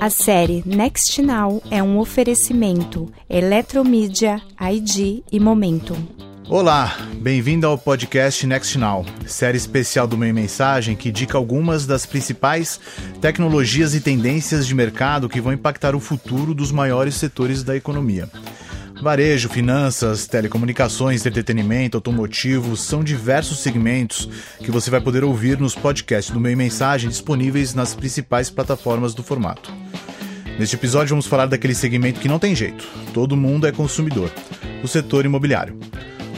A série Next Now é um oferecimento Eletromídia, ID e Momentum. Olá, bem-vindo ao podcast Next Now, série especial do Meio Mensagem que indica algumas das principais tecnologias e tendências de mercado que vão impactar o futuro dos maiores setores da economia. Varejo, finanças, telecomunicações, entretenimento, automotivo são diversos segmentos que você vai poder ouvir nos podcasts do Meio Mensagem disponíveis nas principais plataformas do formato. Neste episódio vamos falar daquele segmento que não tem jeito, todo mundo é consumidor, o setor imobiliário.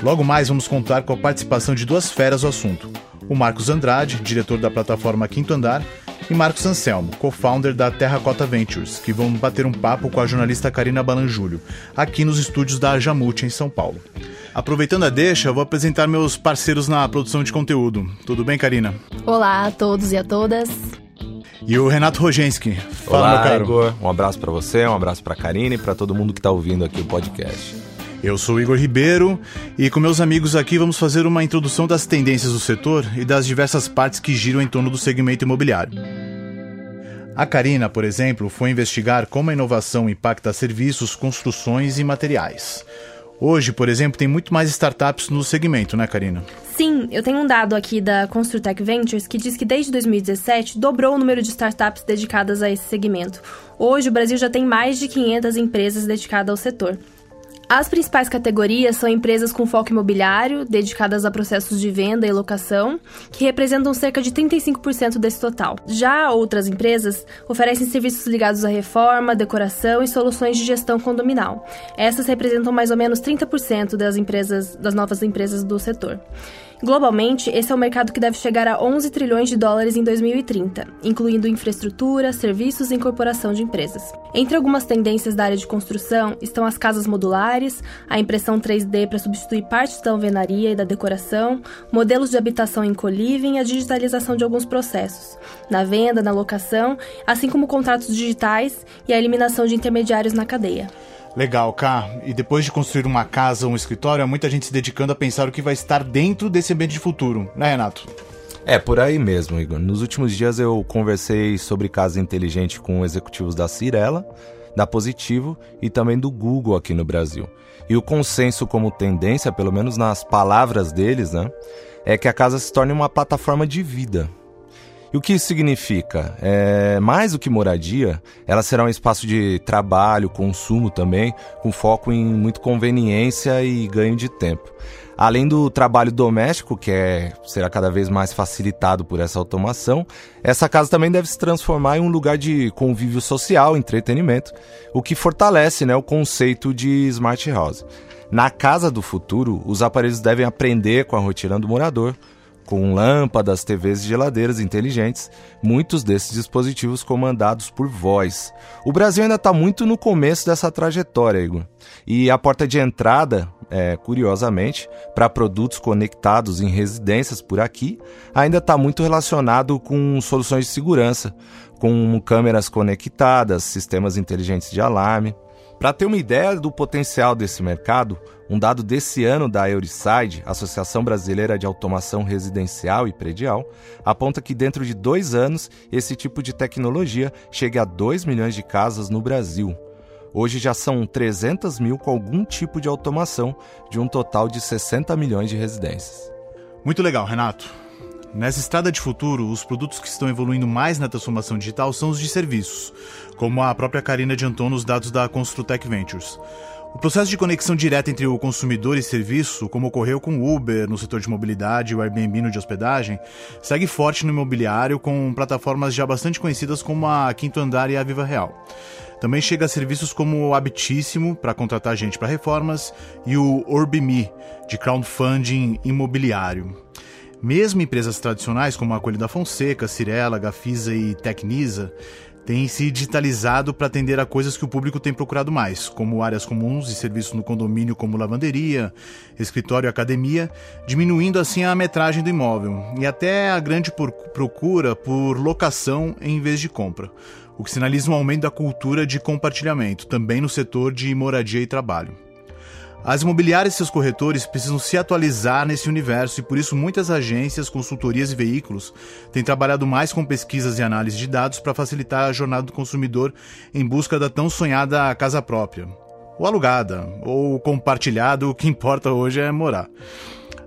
Logo mais vamos contar com a participação de duas feras do assunto. O Marcos Andrade, diretor da plataforma Quinto Andar, e Marcos Anselmo, co-founder da Terracota Ventures, que vão bater um papo com a jornalista Karina Balanjúlio, aqui nos estúdios da Jamute, em São Paulo. Aproveitando a deixa, vou apresentar meus parceiros na produção de conteúdo. Tudo bem, Karina? Olá a todos e a todas. E o Renato Rogenski. Fala, Olá, meu caro. Igor. Um abraço para você, um abraço para Karina e para todo mundo que está ouvindo aqui o podcast. Eu sou Igor Ribeiro e com meus amigos aqui vamos fazer uma introdução das tendências do setor e das diversas partes que giram em torno do segmento imobiliário. A Karina, por exemplo, foi investigar como a inovação impacta serviços, construções e materiais. Hoje, por exemplo, tem muito mais startups no segmento, né, Karina? Sim, eu tenho um dado aqui da Construtech Ventures que diz que desde 2017 dobrou o número de startups dedicadas a esse segmento. Hoje, o Brasil já tem mais de 500 empresas dedicadas ao setor. As principais categorias são empresas com foco imobiliário, dedicadas a processos de venda e locação, que representam cerca de 35% desse total. Já outras empresas oferecem serviços ligados à reforma, decoração e soluções de gestão condominal. Essas representam mais ou menos 30% das empresas, das novas empresas do setor. Globalmente, esse é um mercado que deve chegar a 11 trilhões de dólares em 2030, incluindo infraestrutura, serviços e incorporação de empresas. Entre algumas tendências da área de construção estão as casas modulares, a impressão 3D para substituir partes da alvenaria e da decoração, modelos de habitação em co-living e a digitalização de alguns processos, na venda, na locação, assim como contratos digitais e a eliminação de intermediários na cadeia. Legal, Cá. E depois de construir uma casa um escritório, há muita gente se dedicando a pensar o que vai estar dentro desse ambiente de futuro, né, Renato? É, por aí mesmo, Igor. Nos últimos dias eu conversei sobre casa inteligente com executivos da Cirela, da Positivo e também do Google aqui no Brasil. E o consenso como tendência, pelo menos nas palavras deles, né, é que a casa se torne uma plataforma de vida, e o que isso significa? É, mais do que moradia, ela será um espaço de trabalho, consumo também, com foco em muito conveniência e ganho de tempo. Além do trabalho doméstico, que é, será cada vez mais facilitado por essa automação, essa casa também deve se transformar em um lugar de convívio social, entretenimento, o que fortalece né, o conceito de smart house. Na casa do futuro, os aparelhos devem aprender com a rotina do morador, com lâmpadas, TVs e geladeiras inteligentes, muitos desses dispositivos comandados por voz. O Brasil ainda está muito no começo dessa trajetória, Igor. E a porta de entrada, é, curiosamente, para produtos conectados em residências por aqui, ainda está muito relacionado com soluções de segurança, com câmeras conectadas, sistemas inteligentes de alarme. Para ter uma ideia do potencial desse mercado, um dado desse ano da Euryside, Associação Brasileira de Automação Residencial e Predial, aponta que dentro de dois anos esse tipo de tecnologia chegue a 2 milhões de casas no Brasil. Hoje já são 300 mil com algum tipo de automação, de um total de 60 milhões de residências. Muito legal, Renato. Nessa estrada de futuro, os produtos que estão evoluindo mais na transformação digital são os de serviços, como a própria Karina adiantou nos dados da Construtech Ventures. O processo de conexão direta entre o consumidor e serviço, como ocorreu com o Uber no setor de mobilidade e o Airbnb no de hospedagem, segue forte no imobiliário com plataformas já bastante conhecidas como a Quinto Andar e a Viva Real. Também chega a serviços como o Habitíssimo, para contratar gente para reformas, e o Orbimi, de crowdfunding imobiliário. Mesmo empresas tradicionais como a Colhe da Fonseca, Cirela, Gafisa e Tecnisa tem se digitalizado para atender a coisas que o público tem procurado mais, como áreas comuns e serviços no condomínio como lavanderia, escritório e academia, diminuindo assim a metragem do imóvel e até a grande procura por locação em vez de compra, o que sinaliza um aumento da cultura de compartilhamento, também no setor de moradia e trabalho. As imobiliárias e seus corretores precisam se atualizar nesse universo e por isso muitas agências, consultorias e veículos têm trabalhado mais com pesquisas e análise de dados para facilitar a jornada do consumidor em busca da tão sonhada casa própria. Ou alugada, ou compartilhada, o que importa hoje é morar.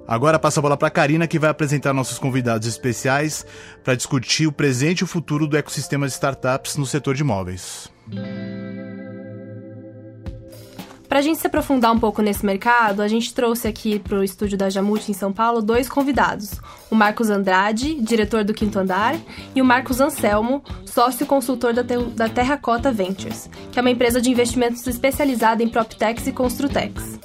Agora passa a bola para a Karina, que vai apresentar nossos convidados especiais para discutir o presente e o futuro do ecossistema de startups no setor de imóveis. Para a gente se aprofundar um pouco nesse mercado, a gente trouxe aqui para o estúdio da Jamute em São Paulo dois convidados: o Marcos Andrade, diretor do Quinto Andar, e o Marcos Anselmo, sócio consultor da, da Terracota Ventures, que é uma empresa de investimentos especializada em PropTechs e Construtex.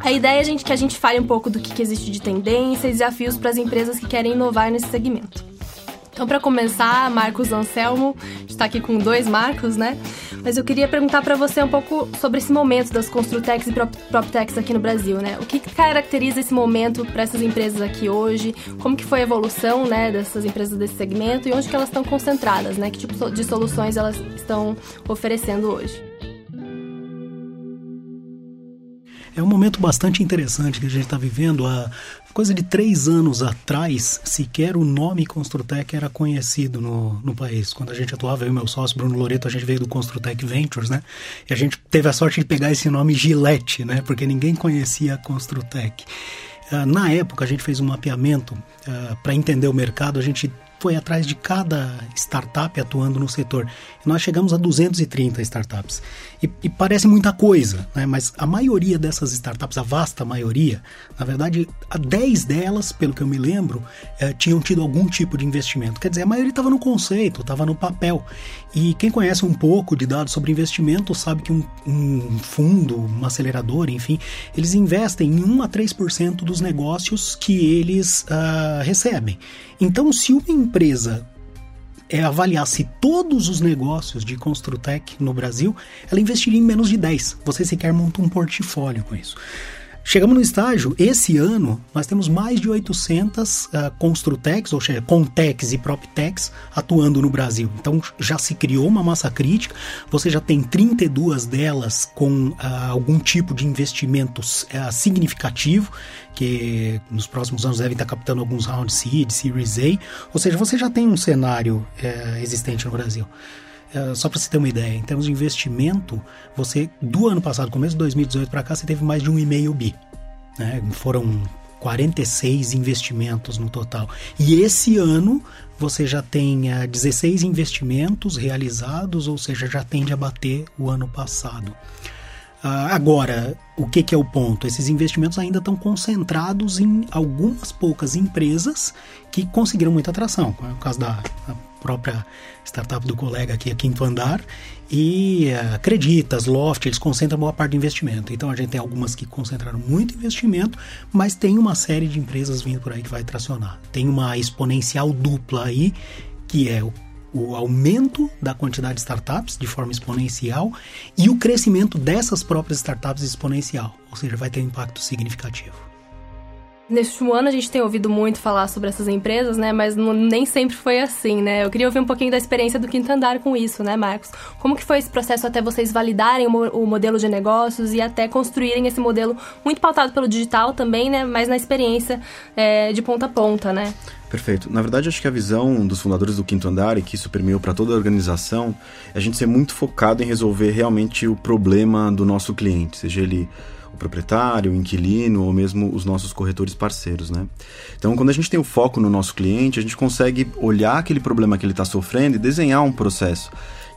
A ideia é que a gente fale um pouco do que existe de tendência e desafios para as empresas que querem inovar nesse segmento. Então, para começar, Marcos Anselmo, está aqui com dois Marcos, né? Mas eu queria perguntar para você um pouco sobre esse momento das Construtex e PropTechs aqui no Brasil, né? O que caracteriza esse momento para essas empresas aqui hoje? Como que foi a evolução, né, dessas empresas desse segmento e onde que elas estão concentradas, né? Que tipo de soluções elas estão oferecendo hoje? É um momento bastante interessante que a gente está vivendo. Há coisa de três anos atrás, sequer o nome Construtec era conhecido no, no país. Quando a gente atuava, eu e meu sócio Bruno Loreto, a gente veio do Construtec Ventures, né? E a gente teve a sorte de pegar esse nome Gillette, né? Porque ninguém conhecia a Construtec. Uh, na época, a gente fez um mapeamento uh, ah, para entender o mercado. A gente foi atrás de cada startup atuando no setor. E nós chegamos a 230 startups. E, e, parece muita coisa, né? mas a maioria dessas startups, a vasta maioria, na verdade, a 10 delas, pelo que eu me lembro, eh, tinham tido algum tipo de investimento. Quer dizer, a maioria estava no conceito, estava no papel. E quem conhece um pouco de dados sobre investimento sabe que um, um fundo, uma aceleradora, enfim, eles investem em 1 a 3% dos negócios que eles uh, recebem. Então, se uma empresa é avaliar se todos os negócios de Construtec no Brasil, ela investiria em menos de 10. Você sequer monta um portfólio com isso. Chegamos no estágio, esse ano, nós temos mais de 800 uh, ah, Construtex, ou seja, Contex e PropTechs atuando no Brasil. Então já se criou uma massa crítica, você já tem 32 delas com uh, algum tipo de investimento uh, significativo, que nos próximos anos devem estar captando alguns rounds seed, Series A, ou seja, você já tem um cenário eh, existente no Brasil. Uh, só para você ter uma ideia, em termos de investimento, você do ano passado, começo de 2018 para cá, você teve mais de um e meio bi. Né? Foram 46 investimentos no total. E esse ano você já tem uh, 16 investimentos realizados, ou seja, já tende a bater o ano passado. Uh, agora, o que, que, é o ponto? Esses investimentos ainda estão concentrados em algumas poucas empresas que conseguiram muita atração. É o caso da própria startup do colega aqui, a Quinto Andar, e uh, Acreditas, Loft, eles concentram boa parte do investimento. Então a gente tem algumas que concentraram muito investimento, mas tem uma série de empresas vindo por aí que vai tracionar. Tem uma exponencial dupla aí, que é o o aumento da quantidade de startups de forma exponencial e o crescimento dessas próprias startups exponencial, ou seja, vai ter um impacto significativo. Neste ano a gente tem ouvido muito falar sobre essas empresas, né? Mas não, nem sempre foi assim, né? Eu queria ouvir um pouquinho da experiência do Quinto Andar com isso, né, Marcos? Como que foi esse processo até vocês validarem o, o modelo de negócios e até construírem esse modelo muito pautado pelo digital também, né? Mas na experiência é, de ponta a ponta, né? Perfeito. Na verdade, acho que a visão dos fundadores do Quinto Andar, e que isso permeou para toda a organização, é a gente ser muito focado em resolver realmente o problema do nosso cliente, seja ele o proprietário, o inquilino ou mesmo os nossos corretores parceiros, né? Então, quando a gente tem o foco no nosso cliente, a gente consegue olhar aquele problema que ele está sofrendo e desenhar um processo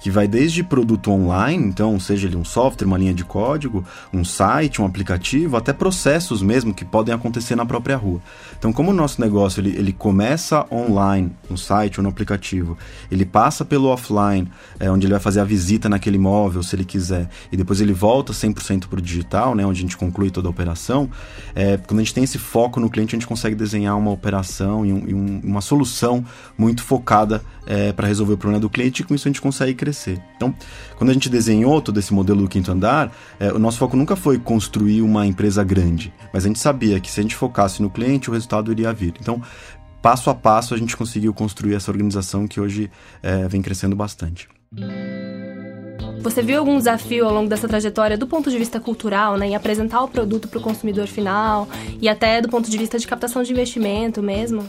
que vai desde produto online, então seja ele um software, uma linha de código, um site, um aplicativo, até processos mesmo que podem acontecer na própria rua. Então, como o nosso negócio ele, ele começa online, no site ou no aplicativo, ele passa pelo offline, é, onde ele vai fazer a visita naquele imóvel, se ele quiser, e depois ele volta 100% para o digital, né, onde a gente conclui toda a operação, é, quando a gente tem esse foco no cliente, a gente consegue desenhar uma operação e, um, e um, uma solução muito focada é, para resolver o problema do cliente e com isso a gente consegue crescer. Então, quando a gente desenhou todo esse modelo do quinto andar, é, o nosso foco nunca foi construir uma empresa grande, mas a gente sabia que se a gente focasse no cliente, o resultado iria vir. Então, passo a passo, a gente conseguiu construir essa organização que hoje é, vem crescendo bastante. Você viu algum desafio ao longo dessa trajetória do ponto de vista cultural, né, em apresentar o produto para o consumidor final e até do ponto de vista de captação de investimento mesmo?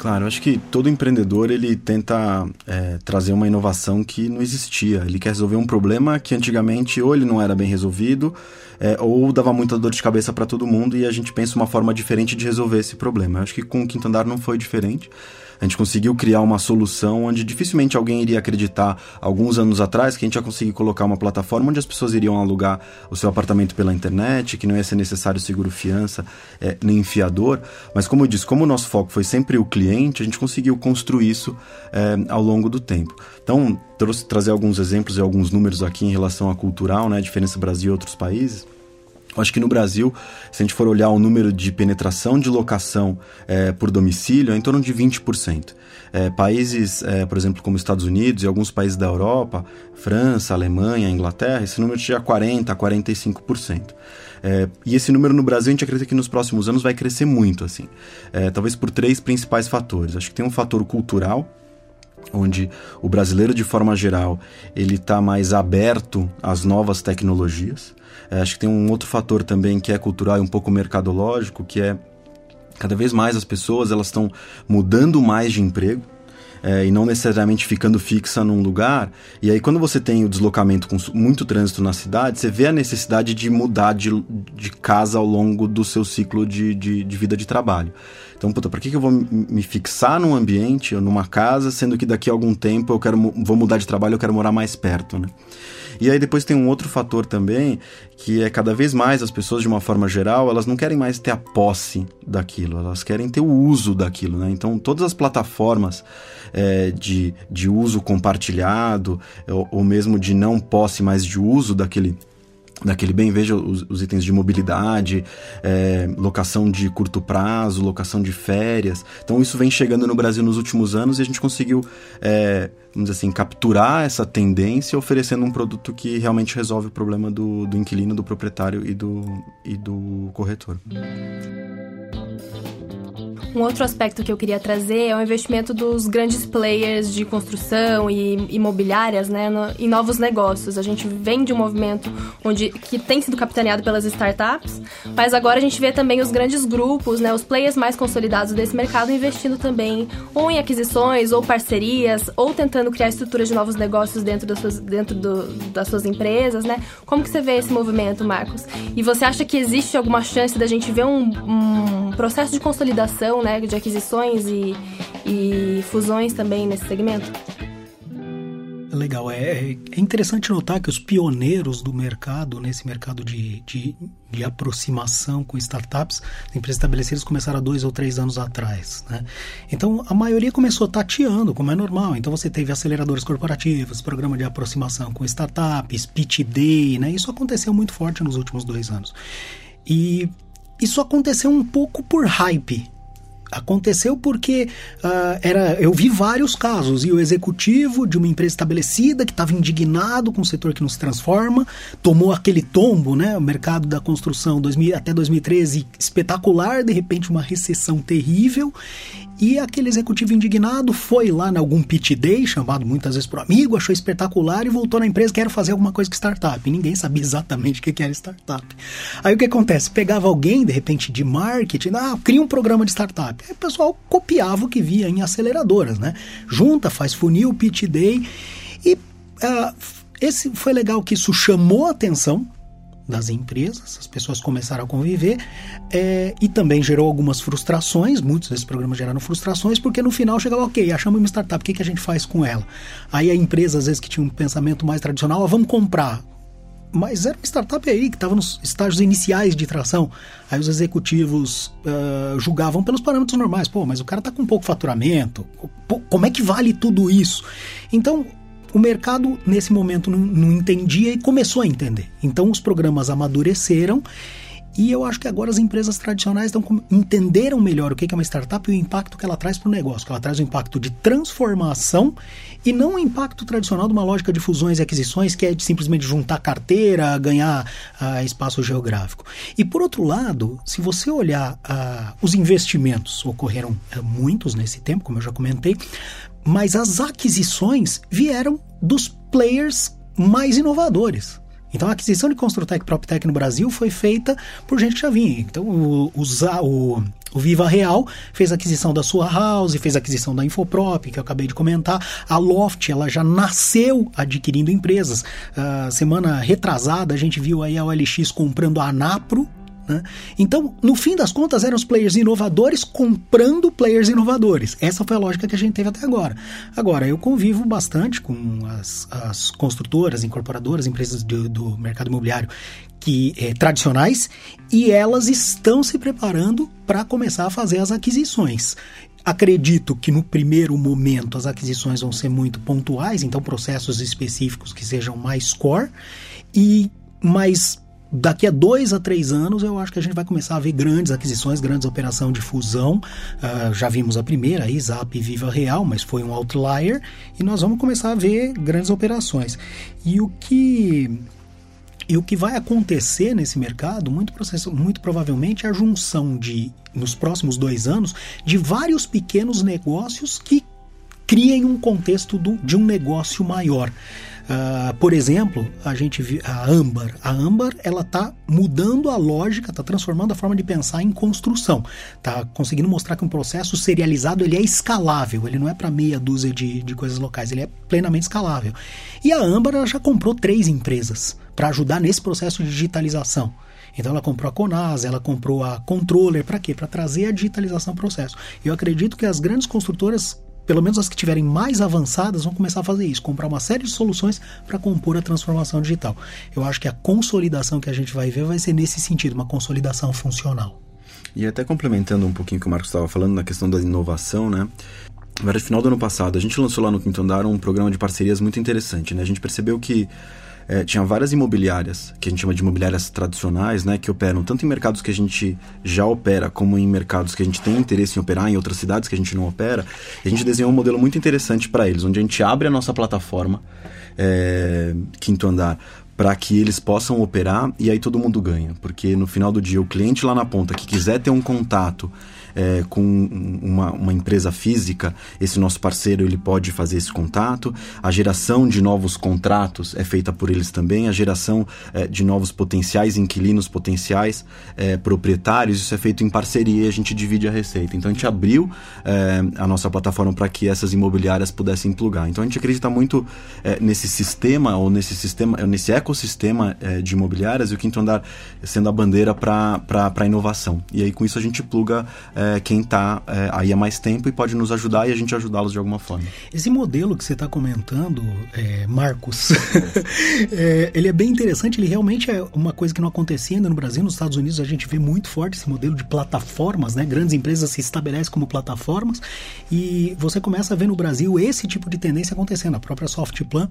Claro, acho que todo empreendedor ele tenta é, trazer uma inovação que não existia. Ele quer resolver um problema que antigamente ou ele não era bem resolvido é, ou dava muita dor de cabeça para todo mundo e a gente pensa uma forma diferente de resolver esse problema. Acho que com o Quinto Andar não foi diferente a gente conseguiu criar uma solução onde dificilmente alguém iria acreditar alguns anos atrás que a gente ia conseguir colocar uma plataforma onde as pessoas iriam alugar o seu apartamento pela internet, que não ia ser necessário seguro fiança é, nem fiador. Mas como eu disse, como o nosso foco foi sempre o cliente, a gente conseguiu construir isso é, ao longo do tempo. Então, trouxe trazer alguns exemplos e alguns números aqui em relação à cultural, né, a diferença Brasil e outros países. Acho que no Brasil, se a gente for olhar o número de penetração de locação é, por domicílio, é em torno de 20%. É, países, é, por exemplo, como Estados Unidos e alguns países da Europa, França, Alemanha, Inglaterra, esse número chega a 40%, a 45%. É, e esse número no Brasil a gente acredita que nos próximos anos vai crescer muito, assim. É, talvez por três principais fatores. Acho que tem um fator cultural, onde o brasileiro de forma geral ele está mais aberto às novas tecnologias é, acho que tem um outro fator também que é cultural e um pouco mercadológico, que é cada vez mais as pessoas elas estão mudando mais de emprego. É, e não necessariamente ficando fixa num lugar. E aí, quando você tem o deslocamento com muito trânsito na cidade, você vê a necessidade de mudar de, de casa ao longo do seu ciclo de, de, de vida de trabalho. Então, puta, que, que eu vou me fixar num ambiente ou numa casa, sendo que daqui a algum tempo eu quero vou mudar de trabalho, eu quero morar mais perto, né? E aí depois tem um outro fator também, que é cada vez mais as pessoas, de uma forma geral, elas não querem mais ter a posse daquilo, elas querem ter o uso daquilo, né? Então todas as plataformas é, de, de uso compartilhado, ou, ou mesmo de não posse, mas de uso daquele daquele bem, veja os, os itens de mobilidade, é, locação de curto prazo, locação de férias. Então isso vem chegando no Brasil nos últimos anos e a gente conseguiu, é, vamos dizer assim, capturar essa tendência oferecendo um produto que realmente resolve o problema do, do inquilino, do proprietário e do, e do corretor. Um outro aspecto que eu queria trazer é o investimento dos grandes players de construção e imobiliárias né, no, em novos negócios. A gente vem de um movimento onde, que tem sido capitaneado pelas startups, mas agora a gente vê também os grandes grupos, né, os players mais consolidados desse mercado investindo também ou em aquisições ou parcerias ou tentando criar estruturas de novos negócios dentro das suas, dentro do, das suas empresas. Né? Como que você vê esse movimento, Marcos? E você acha que existe alguma chance da gente ver um, um processo de consolidação né, de aquisições e, e fusões também nesse segmento? Legal, é, é interessante notar que os pioneiros do mercado, nesse mercado de, de, de aproximação com startups, empresas estabelecidas começaram há dois ou três anos atrás. Né? Então a maioria começou tateando, como é normal. Então você teve aceleradores corporativos, programa de aproximação com startups, pitch day, né? isso aconteceu muito forte nos últimos dois anos. E isso aconteceu um pouco por hype Aconteceu porque uh, era, eu vi vários casos e o executivo de uma empresa estabelecida que estava indignado com o setor que nos transforma, tomou aquele tombo, né? O mercado da construção 2000, até 2013 espetacular, de repente uma recessão terrível e aquele executivo indignado foi lá em algum pitch day, chamado muitas vezes por amigo, achou espetacular e voltou na empresa, quer fazer alguma coisa com startup. E ninguém sabia exatamente o que era startup. Aí o que acontece? Pegava alguém, de repente, de marketing, ah, cria um programa de startup. Aí o pessoal copiava o que via em aceleradoras, né? Junta, faz funil, pitch day. E uh, esse foi legal que isso chamou a atenção das empresas, as pessoas começaram a conviver é, e também gerou algumas frustrações. Muitos desses programas geraram frustrações porque no final chegava, ok, achamos uma startup, o que, que a gente faz com ela? Aí a empresa, às vezes que tinha um pensamento mais tradicional, ah, vamos comprar. Mas era uma startup aí que estava nos estágios iniciais de tração. Aí os executivos uh, julgavam pelos parâmetros normais. Pô, mas o cara está com pouco faturamento. Pô, como é que vale tudo isso? Então, o mercado, nesse momento, não, não entendia e começou a entender. Então, os programas amadureceram e eu acho que agora as empresas tradicionais estão, entenderam melhor o que é uma startup e o impacto que ela traz para o negócio. Que ela traz um impacto de transformação e não o impacto tradicional de uma lógica de fusões e aquisições, que é de simplesmente juntar carteira, ganhar uh, espaço geográfico. E por outro lado, se você olhar uh, os investimentos, ocorreram uh, muitos nesse tempo, como eu já comentei, mas as aquisições vieram dos players mais inovadores. Então a aquisição de Construtec PropTech no Brasil foi feita por gente que já vinha. Então o, o, o, Viva Real fez aquisição da sua House, fez aquisição da Infoprop, que eu acabei de comentar. A Loft, ela já nasceu adquirindo empresas. Uh, semana retrasada a gente viu aí a OLX comprando a Anapro, né? Então, no fim das contas, eram os players inovadores comprando players inovadores. Essa foi a lógica que a gente teve até agora. Agora, eu convivo bastante com as, as construtoras, incorporadoras, empresas do, do mercado imobiliário que é, tradicionais e elas estão se preparando para começar a fazer as aquisições. Acredito que no primeiro momento as aquisições vão ser muito pontuais, então processos específicos que sejam mais core e mais daqui a dois a três anos eu acho que a gente vai começar a ver grandes aquisições, grandes operações de fusão. Uh, já vimos a primeira, a Zap Viva Real, mas foi um outlier e nós vamos começar a ver grandes operações. E o que e o que vai acontecer nesse mercado, muito, muito provavelmente, é a junção de, nos próximos dois anos, de vários pequenos negócios que criem um contexto do, de um negócio maior. Uh, por exemplo, a gente a Ambar. A Ambar ela está mudando a lógica, está transformando a forma de pensar em construção. Está conseguindo mostrar que um processo serializado ele é escalável. Ele não é para meia dúzia de, de coisas locais. Ele é plenamente escalável. E a Ambar ela já comprou três empresas para ajudar nesse processo de digitalização. Então ela comprou a Conas, ela comprou a Controller, para quê? Para trazer a digitalização ao processo. Eu acredito que as grandes construtoras pelo menos as que tiverem mais avançadas, vão começar a fazer isso, comprar uma série de soluções para compor a transformação digital. Eu acho que a consolidação que a gente vai ver vai ser nesse sentido, uma consolidação funcional. E até complementando um pouquinho o que o Marcos estava falando na questão da inovação, né? No final do ano passado, a gente lançou lá no Quinto Andar um programa de parcerias muito interessante, né? A gente percebeu que é, tinha várias imobiliárias, que a gente chama de imobiliárias tradicionais, né, que operam tanto em mercados que a gente já opera, como em mercados que a gente tem interesse em operar, em outras cidades que a gente não opera. E a gente desenhou um modelo muito interessante para eles, onde a gente abre a nossa plataforma, é, quinto andar, para que eles possam operar e aí todo mundo ganha. Porque no final do dia, o cliente lá na ponta que quiser ter um contato é, com uma, uma, empresa física, esse nosso parceiro ele pode fazer esse contato. A geração de novos contratos é feita por eles também. A geração é, de novos potenciais inquilinos, potenciais é, proprietários, isso é feito em parceria e a gente divide a receita. Então a gente abriu é, a nossa plataforma para que essas imobiliárias pudessem plugar. Então a gente acredita muito é, nesse sistema ou nesse sistema, nesse ecossistema é, de imobiliárias e o quinto andar sendo a bandeira para a inovação. E aí com isso a gente pluga é, quem está é, aí há mais tempo e pode nos ajudar e a gente ajudá-los de alguma forma. Esse modelo que você está comentando, é, Marcos, é, ele é bem interessante, ele realmente é uma coisa que não acontecia ainda no Brasil, nos Estados Unidos a gente vê muito forte esse modelo de plataformas, né? grandes empresas se estabelecem como plataformas e você começa a ver no Brasil esse tipo de tendência acontecendo. A própria Softplan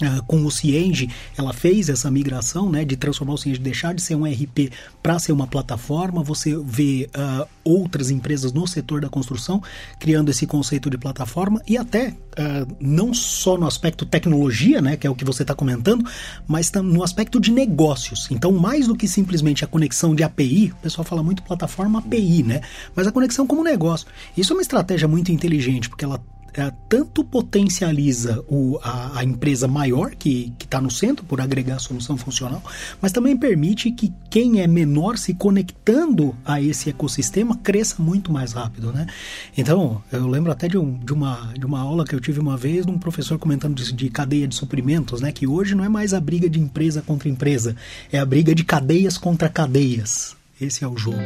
Uh, com o Cienge, ela fez essa migração, né, de transformar o Cienge, deixar de ser um RP para ser uma plataforma. Você vê uh, outras empresas no setor da construção criando esse conceito de plataforma e até uh, não só no aspecto tecnologia, né, que é o que você está comentando, mas no aspecto de negócios. Então, mais do que simplesmente a conexão de API, o pessoal fala muito plataforma API, né, mas a conexão como negócio. Isso é uma estratégia muito inteligente porque ela tanto potencializa o, a, a, empresa maior que está no centro por agregar solução funcional, mas também permite que quem é menor se conectando a esse ecossistema cresça muito mais rápido, né? Então, eu lembro até de, um, de, uma, de uma aula que eu tive uma vez de um professor comentando de, de cadeia de suprimentos, né? Que hoje não é mais a briga de empresa contra empresa, é a briga de cadeias contra cadeias. Esse é o jogo.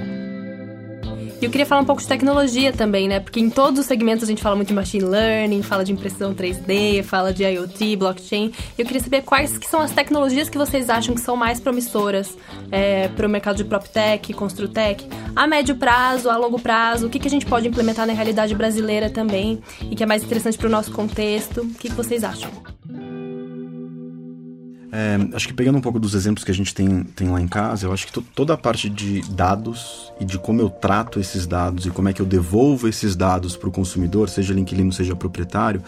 E eu queria falar um pouco de tecnologia também, né? Porque em todos os segmentos a gente fala muito de machine learning, fala de impressão 3D, fala de IoT, blockchain. Eu queria saber quais que são as tecnologias que vocês acham que são mais promissoras é, para o mercado de PropTech, Construtech, a médio prazo, a longo prazo, o que, que a gente pode implementar na realidade brasileira também e que é mais interessante para o nosso contexto. O que, que vocês acham? É, acho que pegando um pouco dos exemplos que a gente tem, tem lá em casa, eu acho que toda a parte de dados e de como eu trato esses dados e como é que eu devolvo esses dados para o consumidor, seja ele inquilino, seja proprietário,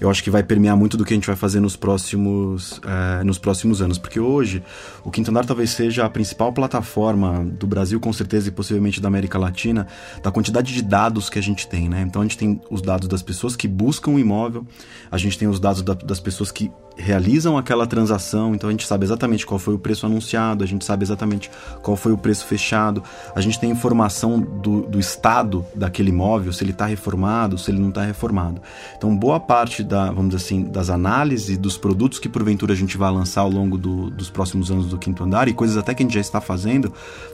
eu acho que vai permear muito do que a gente vai fazer nos próximos, é, nos próximos anos. Porque hoje, o Quinto Andar talvez seja a principal plataforma do Brasil, com certeza, e possivelmente da América Latina, da quantidade de dados que a gente tem. Né? Então a gente tem os dados das pessoas que buscam o imóvel, a gente tem os dados da, das pessoas que realizam aquela transação, então a gente sabe exatamente qual foi o preço anunciado, a gente sabe exatamente qual foi o preço fechado, a gente tem informação do, do estado daquele imóvel, se ele está reformado, se ele não está reformado. Então, boa parte da, vamos assim, das análises dos produtos que porventura a gente vai lançar ao longo do, dos próximos anos do quinto andar e coisas até que a gente já está fazendo,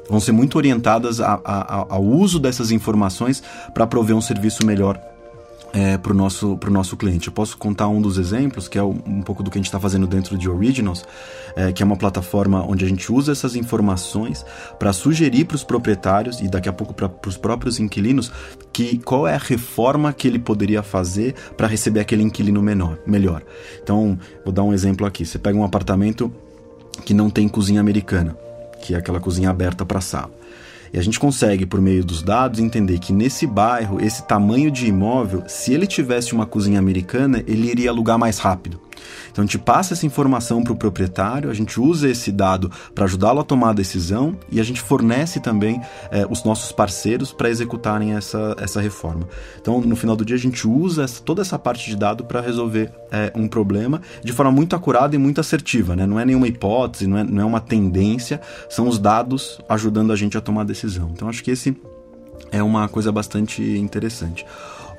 vão ser muito orientadas a, a, ao uso dessas informações para prover um serviço melhor é, para o nosso, nosso cliente. Eu posso contar um dos exemplos, que é um pouco do que a gente está fazendo dentro de Originals, é, que é uma plataforma onde a gente usa essas informações para sugerir para os proprietários e daqui a pouco para os próprios inquilinos que qual é a reforma que ele poderia fazer para receber aquele inquilino menor, melhor. Então, vou dar um exemplo aqui. Você pega um apartamento que não tem cozinha americana, que é aquela cozinha aberta para sala. E a gente consegue, por meio dos dados, entender que nesse bairro, esse tamanho de imóvel, se ele tivesse uma cozinha americana, ele iria alugar mais rápido. Então a gente passa essa informação para o proprietário, a gente usa esse dado para ajudá-lo a tomar a decisão e a gente fornece também é, os nossos parceiros para executarem essa, essa reforma. Então no final do dia a gente usa essa, toda essa parte de dado para resolver é, um problema de forma muito acurada e muito assertiva. Né? Não é nenhuma hipótese, não é, não é uma tendência, são os dados ajudando a gente a tomar a decisão. Então acho que esse é uma coisa bastante interessante.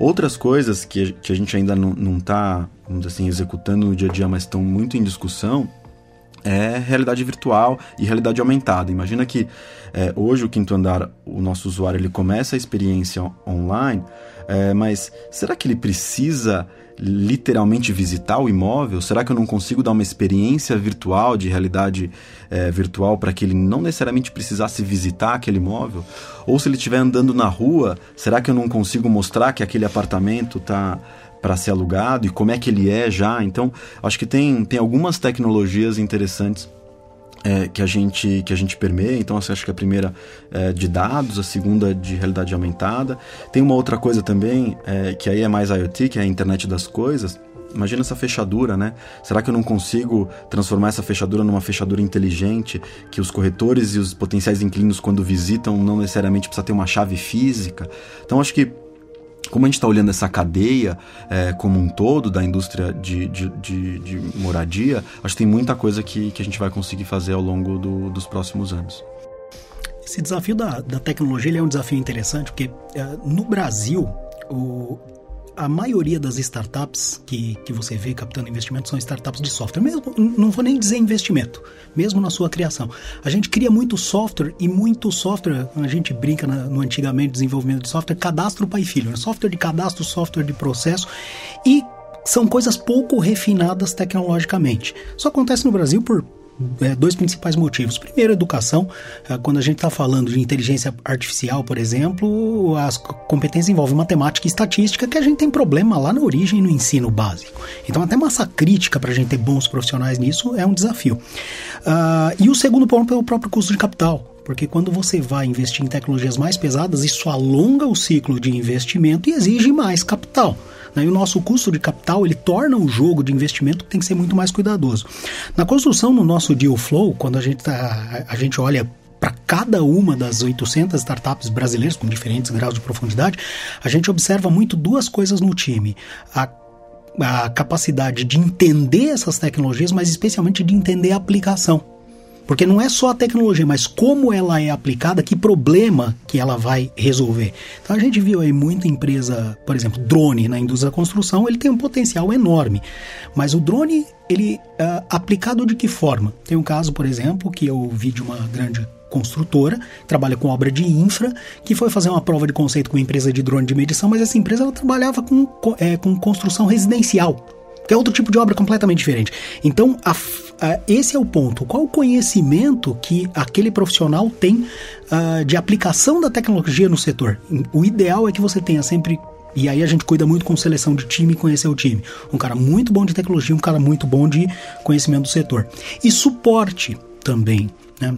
Outras coisas que, a gente ainda não está, vamos assim, executando no dia a dia, mas estão muito em discussão, é realidade virtual e realidade aumentada. Imagina que é, hoje o quinto andar, o nosso usuário ele começa a experiência online, é, mas será que ele precisa literalmente visitar o imóvel? Será que eu não consigo dar uma experiência virtual, de realidade é, virtual, para que ele não necessariamente precisasse visitar aquele imóvel? Ou se ele estiver andando na rua, será que eu não consigo mostrar que aquele apartamento está para ser alugado e como é que ele é já? Então, acho que tem, tem algumas tecnologias interessantes é, que a gente que a gente permeia. Então, assim, acho que a primeira é de dados, a segunda de realidade aumentada. Tem uma outra coisa também é, que aí é mais IoT, que é a internet das coisas. Imagina essa fechadura, né? Será que eu não consigo transformar essa fechadura numa fechadura inteligente que os corretores e os potenciais inquilinos, quando visitam, não necessariamente precisa ter uma chave física? Então, acho que como a gente está olhando essa cadeia é, como um todo da indústria de, de, de, de, moradia, acho que tem muita coisa que, que a gente vai conseguir fazer ao longo do, dos próximos anos. Esse desafio da, da tecnologia é um desafio interessante, porque é, no Brasil, o, a maioria das startups que, que você vê captando investimento são startups de software. Mesmo, não vou nem dizer investimento, mesmo na sua criação. A gente cria muito software e muito software, a gente brinca na, no antigamente desenvolvimento de software, cadastro pai e filho. Né? Software de cadastro, software de processo e são coisas pouco refinadas tecnologicamente. Isso acontece no Brasil por é, dois principais motivos. Primeiro, educação. É, quando a gente está falando de inteligência artificial, por exemplo, as competências envolvem matemática e estatística, que a gente tem problema lá na origem no ensino básico. Então, até massa crítica para a gente ter bons profissionais nisso é um desafio. Uh, e o segundo ponto é o próprio custo de capital. Porque quando você vai investir em tecnologias mais pesadas, isso alonga o ciclo de investimento e exige mais capital. Né? E o nosso custo de capital ele torna o jogo de investimento que tem que ser muito mais cuidadoso. Na construção, no nosso deal flow, quando a gente, tá, a gente olha para cada uma das 800 startups brasileiras com diferentes graus de profundidade, a gente observa muito duas coisas no time. A a capacidade de entender essas tecnologias, mas especialmente de entender a aplicação. Porque não é só a tecnologia, mas como ela é aplicada, que problema que ela vai resolver. Então a gente viu aí muita empresa, por exemplo, drone na indústria da construção, ele tem um potencial enorme. Mas o drone, ele uh, aplicado de que forma? Tem um caso, por exemplo, que eu vi de uma grande construtora, trabalha com obra de infra, que foi fazer uma prova de conceito com uma empresa de drone de medição, mas essa empresa ela trabalhava com, é, com construção residencial que é outro tipo de obra completamente diferente. Então, a, a, esse é o ponto. Qual o conhecimento que aquele profissional tem uh, de aplicação da tecnologia no setor? O ideal é que você tenha sempre e aí a gente cuida muito com seleção de time e conhecer o time. Um cara muito bom de tecnologia, um cara muito bom de conhecimento do setor. E suporte também, né?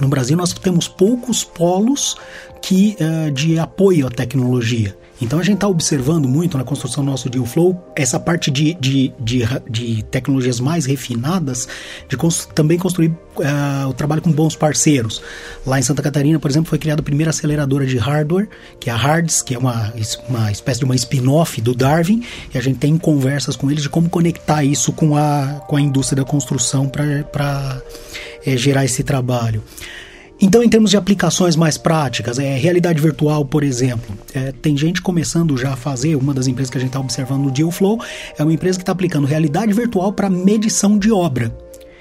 No Brasil nós temos poucos polos que uh, de apoio à tecnologia. Então a gente está observando muito na construção do nosso deal flow essa parte de, de, de, de tecnologias mais refinadas, de também construir uh, o trabalho com bons parceiros. Lá em Santa Catarina, por exemplo, foi criada a primeira aceleradora de hardware, que é a Hards, que é uma, uma espécie de uma spin-off do Darwin, e a gente tem conversas com eles de como conectar isso com a, com a indústria da construção para é, eh, gerar esse trabalho. Então, em termos de aplicações mais práticas, é realidade virtual, por exemplo, é, tem gente começando já a fazer. Uma das empresas que a gente está observando no Dealflow é uma empresa que está aplicando realidade virtual para medição de obra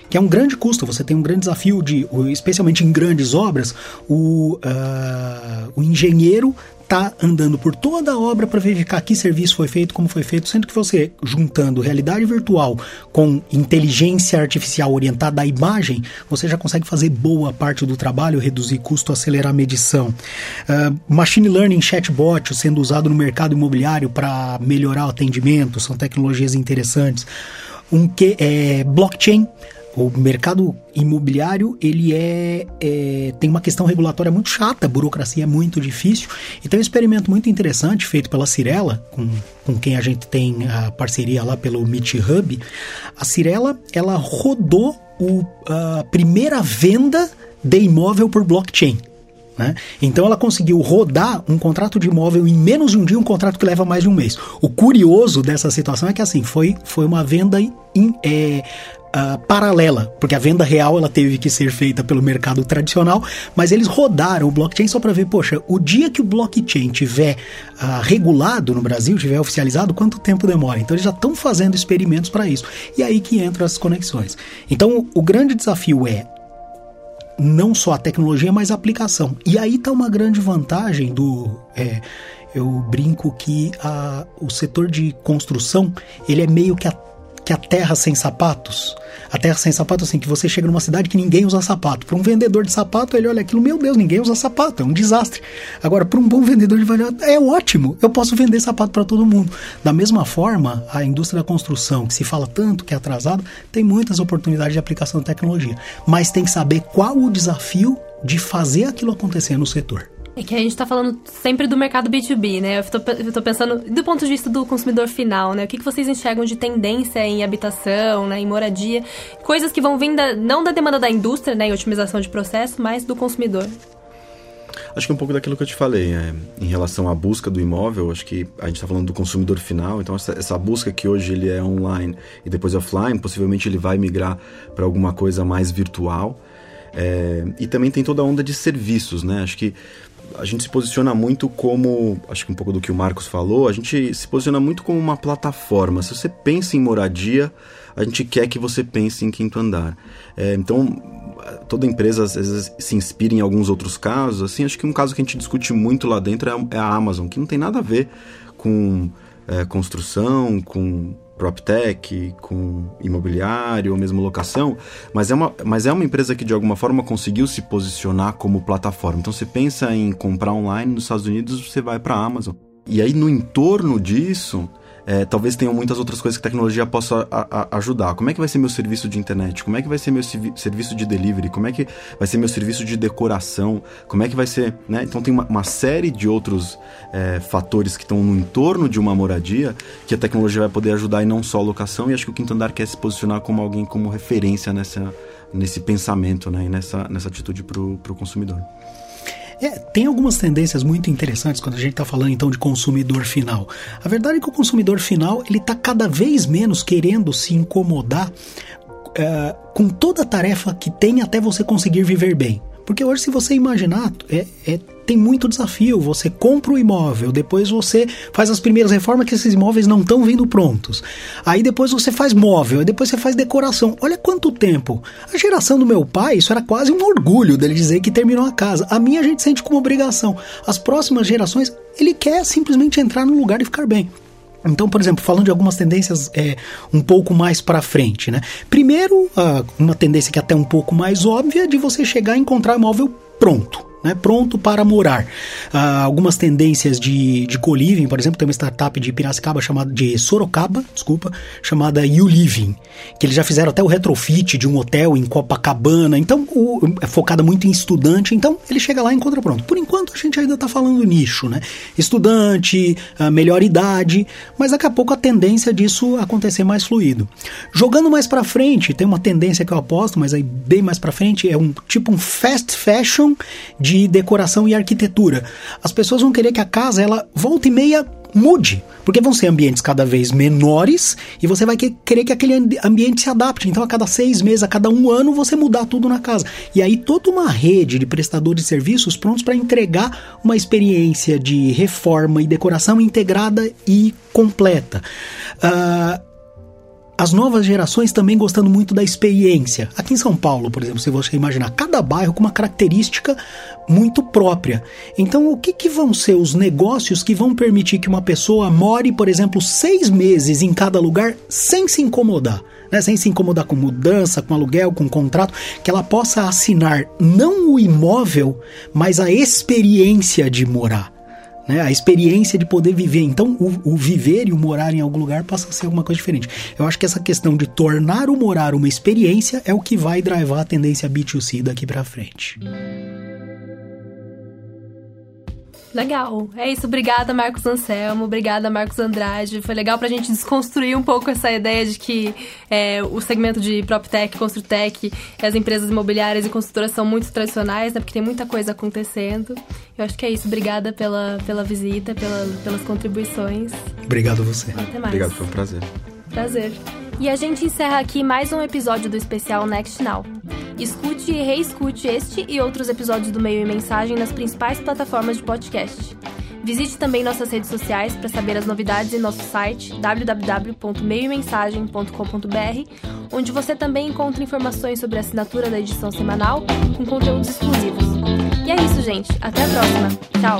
que é um grande custo. Você tem um grande desafio de, especialmente em grandes obras, o, uh, o engenheiro tá andando por toda a obra para verificar que serviço foi feito, como foi feito, sendo que você juntando realidade virtual com inteligência artificial orientada à imagem, você já consegue fazer boa parte do trabalho, reduzir custo, acelerar a medição. Uh, machine learning chatbot sendo usado no mercado imobiliário para melhorar o atendimento, são tecnologias interessantes. Um que é blockchain o mercado imobiliário ele é, é, tem uma questão regulatória muito chata, a burocracia é muito difícil. Então, um experimento muito interessante feito pela Cirela, com, com quem a gente tem a parceria lá pelo Meet Hub. A Cirela ela rodou o, a primeira venda de imóvel por blockchain. Né? Então ela conseguiu rodar um contrato de imóvel em menos de um dia, um contrato que leva mais de um mês. O curioso dessa situação é que assim foi, foi uma venda in, é, uh, paralela, porque a venda real ela teve que ser feita pelo mercado tradicional, mas eles rodaram o blockchain só para ver, poxa, o dia que o blockchain tiver uh, regulado no Brasil, tiver oficializado, quanto tempo demora? Então eles já estão fazendo experimentos para isso. E aí que entram as conexões. Então o grande desafio é não só a tecnologia, mas a aplicação. E aí está uma grande vantagem do. É, eu brinco que a, o setor de construção ele é meio que a que a terra sem sapatos, a terra sem sapato, assim, que você chega numa cidade que ninguém usa sapato. Para um vendedor de sapato, ele olha aquilo, meu Deus, ninguém usa sapato, é um desastre. Agora, para um bom vendedor de valor, é ótimo, eu posso vender sapato para todo mundo. Da mesma forma, a indústria da construção, que se fala tanto que é atrasada, tem muitas oportunidades de aplicação de tecnologia, mas tem que saber qual o desafio de fazer aquilo acontecer no setor. É que a gente está falando sempre do mercado B2B, né? Eu tô, eu tô, pensando do ponto de vista do consumidor final, né? O que, que vocês enxergam de tendência em habitação, né? em moradia? Coisas que vão vir da, não da demanda da indústria, né? Em otimização de processo, mas do consumidor. Acho que um pouco daquilo que eu te falei, é, em relação à busca do imóvel, acho que a gente está falando do consumidor final, então essa, essa, busca que hoje ele é online e depois offline, possivelmente ele vai migrar para alguma coisa mais virtual. É, e também tem toda a onda de serviços, né? Acho que a gente se posiciona muito como, acho que um pouco do que o Marcos falou, a gente se posiciona muito como uma plataforma. Se você pensa em moradia, a gente quer que você pense em quinto andar. É, então, toda empresa às vezes se inspira em alguns outros casos. Assim, acho que um caso que a gente discute muito lá dentro é a, é Amazon, que não tem nada a ver com é, construção, com PropTech, com imobiliário ou mesmo locação, mas é, uma, mas é uma empresa que de alguma forma conseguiu se posicionar como plataforma. Então você pensa em comprar online nos Estados Unidos, você vai para a Amazon. E aí no entorno disso, é, talvez tenham muitas outras coisas que a tecnologia possa a, a ajudar. Como é que vai ser meu serviço de internet? Como é que vai ser meu serviço de delivery? Como é que vai ser meu serviço de decoração? Como é que vai ser, né? Então tem uma, uma série de outros é, fatores que estão no entorno de uma moradia que a tecnologia vai poder ajudar e não só a locação. E acho que o Quinto Andar quer se posicionar como alguém como referência nessa, nesse pensamento, né? E nessa, nessa atitude para o consumidor. É, tem algumas tendências muito interessantes quando a gente está falando então de consumidor final. A verdade é que o consumidor final ele está cada vez menos querendo se incomodar uh, com toda a tarefa que tem até você conseguir viver bem. Porque hoje, se você imaginar, é, é, tem muito desafio. Você compra o imóvel, depois você faz as primeiras reformas que esses imóveis não estão vindo prontos. Aí depois você faz móvel, depois você faz decoração. Olha quanto tempo. A geração do meu pai, isso era quase um orgulho dele dizer que terminou a casa. A minha a gente sente como obrigação. As próximas gerações, ele quer simplesmente entrar no lugar e ficar bem. Então, por exemplo, falando de algumas tendências é, um pouco mais para frente, né? Primeiro, uma tendência que é até um pouco mais óbvia de você chegar e encontrar imóvel pronto. Né, pronto para morar. Uh, algumas tendências de, de co-living, por exemplo, tem uma startup de Piracicaba chamada de Sorocaba, desculpa, chamada YouLiving, que eles já fizeram até o retrofit de um hotel em Copacabana, então o, é focada muito em estudante, então ele chega lá e encontra pronto. Por enquanto a gente ainda está falando nicho, né? Estudante, uh, melhor idade, mas daqui a pouco a tendência disso acontecer mais fluido. Jogando mais para frente, tem uma tendência que eu aposto, mas aí bem mais para frente é um tipo um fast fashion decoração e arquitetura. As pessoas vão querer que a casa ela volta e meia mude, porque vão ser ambientes cada vez menores e você vai querer que aquele ambiente se adapte. Então, a cada seis meses, a cada um ano, você mudar tudo na casa. E aí, toda uma rede de prestadores de serviços prontos para entregar uma experiência de reforma e decoração integrada e completa. Uh, as novas gerações também gostando muito da experiência. Aqui em São Paulo, por exemplo, se você imaginar cada bairro com uma característica muito própria. Então, o que, que vão ser os negócios que vão permitir que uma pessoa more, por exemplo, seis meses em cada lugar sem se incomodar? Né, sem se incomodar com mudança, com aluguel, com contrato, que ela possa assinar não o imóvel, mas a experiência de morar né? A experiência de poder viver. Então, o, o, viver e o morar em algum lugar passa a ser alguma coisa diferente. Eu acho que essa questão de tornar o morar uma experiência é o que vai drivar a tendência B2C daqui para frente. Legal. É isso. Obrigada, Marcos Anselmo. Obrigada, Marcos Andrade. Foi legal pra gente desconstruir um pouco essa ideia de que é, o segmento de PropTech, Construtech, as empresas imobiliárias e construtoras são muito tradicionais, né? Porque tem muita coisa acontecendo. Eu acho que é isso. Obrigada pela, pela visita, pela, pelas contribuições. Obrigado a você. Até mais. Obrigado, foi um prazer. Prazer. E a gente encerra aqui mais um episódio do especial Next Now. Escute e reescute este e outros episódios do Meio e Mensagem nas principais plataformas de podcast. Visite também nossas redes sociais para saber as novidades em nosso site www.meiomensagem.com.br, onde você também encontra informações sobre a assinatura da edição semanal com conteúdos exclusivos. E é isso, gente. Até a próxima. Tchau!